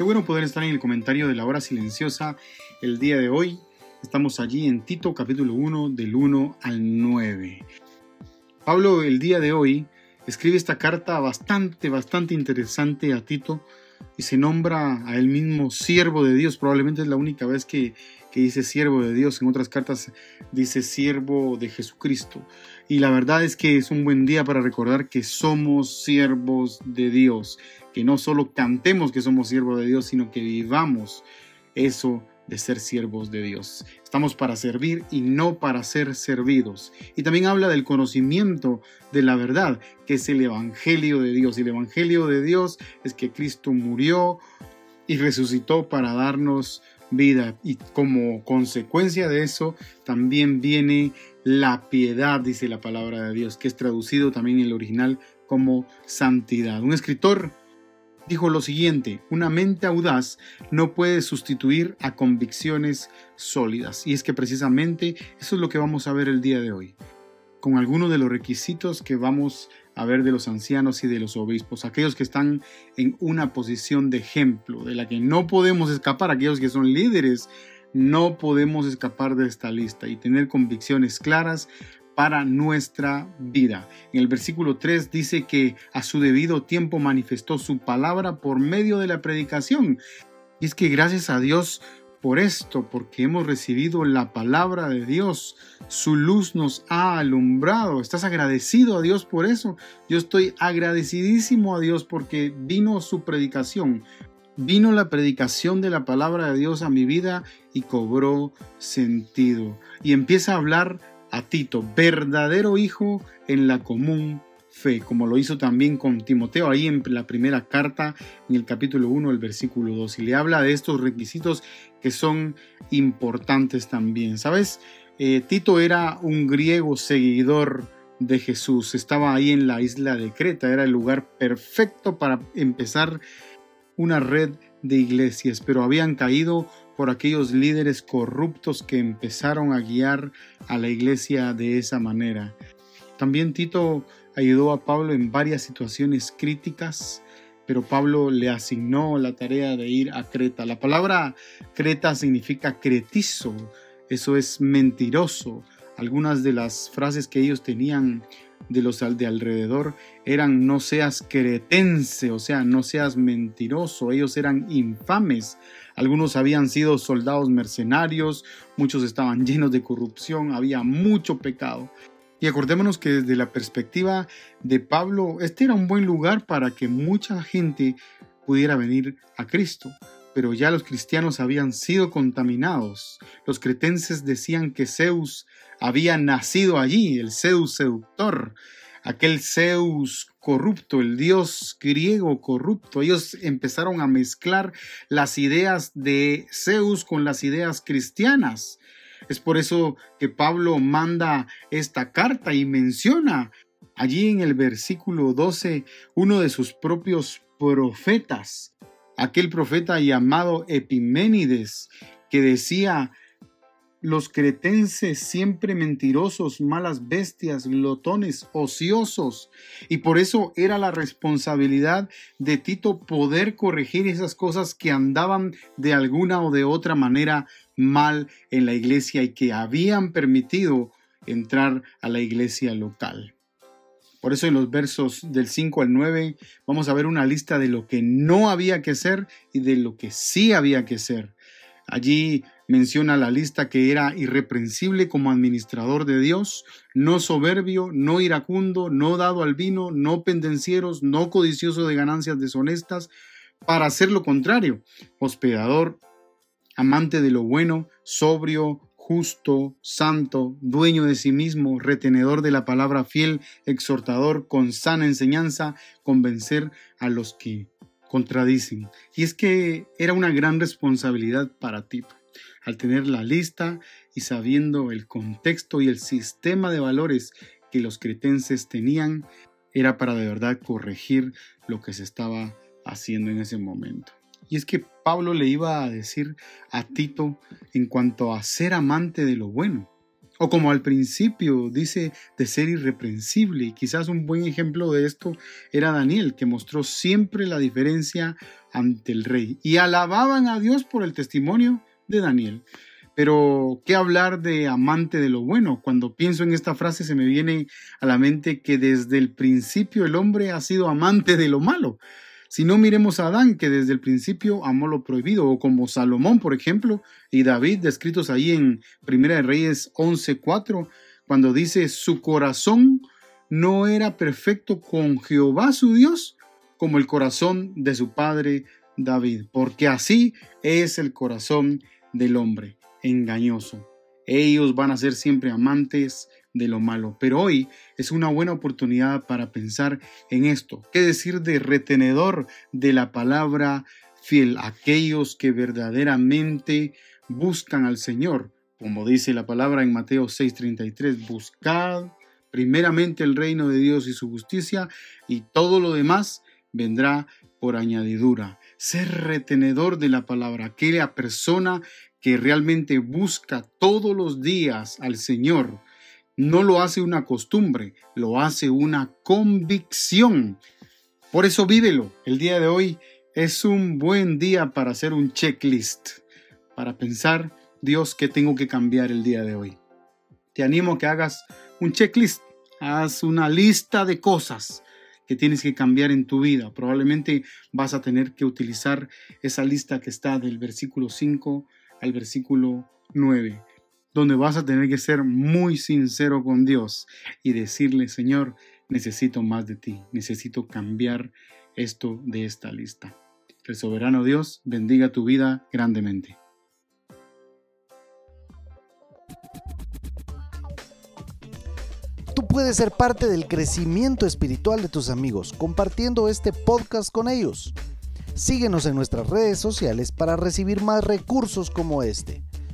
Qué bueno poder estar en el comentario de la hora silenciosa el día de hoy. Estamos allí en Tito capítulo 1 del 1 al 9. Pablo el día de hoy escribe esta carta bastante, bastante interesante a Tito y se nombra a él mismo siervo de Dios. Probablemente es la única vez que, que dice siervo de Dios. En otras cartas dice siervo de Jesucristo. Y la verdad es que es un buen día para recordar que somos siervos de Dios que no solo cantemos que somos siervos de Dios, sino que vivamos eso de ser siervos de Dios. Estamos para servir y no para ser servidos. Y también habla del conocimiento de la verdad, que es el Evangelio de Dios. Y el Evangelio de Dios es que Cristo murió y resucitó para darnos vida. Y como consecuencia de eso también viene la piedad, dice la palabra de Dios, que es traducido también en el original como santidad. Un escritor dijo lo siguiente, una mente audaz no puede sustituir a convicciones sólidas. Y es que precisamente eso es lo que vamos a ver el día de hoy, con algunos de los requisitos que vamos a ver de los ancianos y de los obispos, aquellos que están en una posición de ejemplo, de la que no podemos escapar, aquellos que son líderes, no podemos escapar de esta lista y tener convicciones claras para nuestra vida. En el versículo 3 dice que a su debido tiempo manifestó su palabra por medio de la predicación. Y es que gracias a Dios por esto, porque hemos recibido la palabra de Dios, su luz nos ha alumbrado. ¿Estás agradecido a Dios por eso? Yo estoy agradecidísimo a Dios porque vino su predicación, vino la predicación de la palabra de Dios a mi vida y cobró sentido. Y empieza a hablar a Tito, verdadero hijo en la común fe, como lo hizo también con Timoteo ahí en la primera carta, en el capítulo 1, el versículo 2, y le habla de estos requisitos que son importantes también. ¿Sabes? Eh, Tito era un griego seguidor de Jesús, estaba ahí en la isla de Creta, era el lugar perfecto para empezar una red de iglesias, pero habían caído por aquellos líderes corruptos que empezaron a guiar a la iglesia de esa manera. También Tito ayudó a Pablo en varias situaciones críticas, pero Pablo le asignó la tarea de ir a Creta. La palabra Creta significa cretizo, eso es mentiroso. Algunas de las frases que ellos tenían de los de alrededor eran no seas cretense, o sea, no seas mentiroso, ellos eran infames. Algunos habían sido soldados mercenarios, muchos estaban llenos de corrupción, había mucho pecado. Y acordémonos que desde la perspectiva de Pablo, este era un buen lugar para que mucha gente pudiera venir a Cristo. Pero ya los cristianos habían sido contaminados. Los cretenses decían que Zeus había nacido allí, el Zeus seductor, aquel Zeus corrupto, el dios griego corrupto. Ellos empezaron a mezclar las ideas de Zeus con las ideas cristianas. Es por eso que Pablo manda esta carta y menciona allí en el versículo 12 uno de sus propios profetas, aquel profeta llamado Epiménides, que decía los cretenses siempre mentirosos, malas bestias, glotones, ociosos. Y por eso era la responsabilidad de Tito poder corregir esas cosas que andaban de alguna o de otra manera mal en la iglesia y que habían permitido entrar a la iglesia local. Por eso en los versos del 5 al 9 vamos a ver una lista de lo que no había que hacer y de lo que sí había que hacer. Allí menciona la lista que era irreprensible como administrador de Dios, no soberbio, no iracundo, no dado al vino, no pendencieros, no codicioso de ganancias deshonestas, para hacer lo contrario, hospedador, amante de lo bueno, sobrio, justo, santo, dueño de sí mismo, retenedor de la palabra fiel, exhortador, con sana enseñanza, convencer a los que contradicen. Y es que era una gran responsabilidad para Tito. Al tener la lista y sabiendo el contexto y el sistema de valores que los cretenses tenían, era para de verdad corregir lo que se estaba haciendo en ese momento. Y es que Pablo le iba a decir a Tito en cuanto a ser amante de lo bueno. O como al principio dice de ser irreprensible. Y quizás un buen ejemplo de esto era Daniel, que mostró siempre la diferencia ante el rey. Y alababan a Dios por el testimonio de Daniel. Pero, ¿qué hablar de amante de lo bueno? Cuando pienso en esta frase se me viene a la mente que desde el principio el hombre ha sido amante de lo malo. Si no miremos a Adán, que desde el principio amó lo prohibido, o como Salomón, por ejemplo, y David, descritos ahí en Primera de Reyes 11:4, cuando dice su corazón no era perfecto con Jehová su Dios, como el corazón de su padre David, porque así es el corazón del hombre, engañoso. Ellos van a ser siempre amantes de lo malo. Pero hoy es una buena oportunidad para pensar en esto. ¿Qué decir de retenedor de la palabra fiel? Aquellos que verdaderamente buscan al Señor. Como dice la palabra en Mateo 6:33, buscad primeramente el reino de Dios y su justicia y todo lo demás vendrá por añadidura. Ser retenedor de la palabra, aquella persona que realmente busca todos los días al Señor, no lo hace una costumbre, lo hace una convicción. Por eso vívelo. El día de hoy es un buen día para hacer un checklist, para pensar, Dios, ¿qué tengo que cambiar el día de hoy? Te animo a que hagas un checklist, haz una lista de cosas que tienes que cambiar en tu vida. Probablemente vas a tener que utilizar esa lista que está del versículo 5 al versículo 9 donde vas a tener que ser muy sincero con Dios y decirle, Señor, necesito más de ti, necesito cambiar esto de esta lista. el soberano Dios bendiga tu vida grandemente. Tú puedes ser parte del crecimiento espiritual de tus amigos compartiendo este podcast con ellos. Síguenos en nuestras redes sociales para recibir más recursos como este.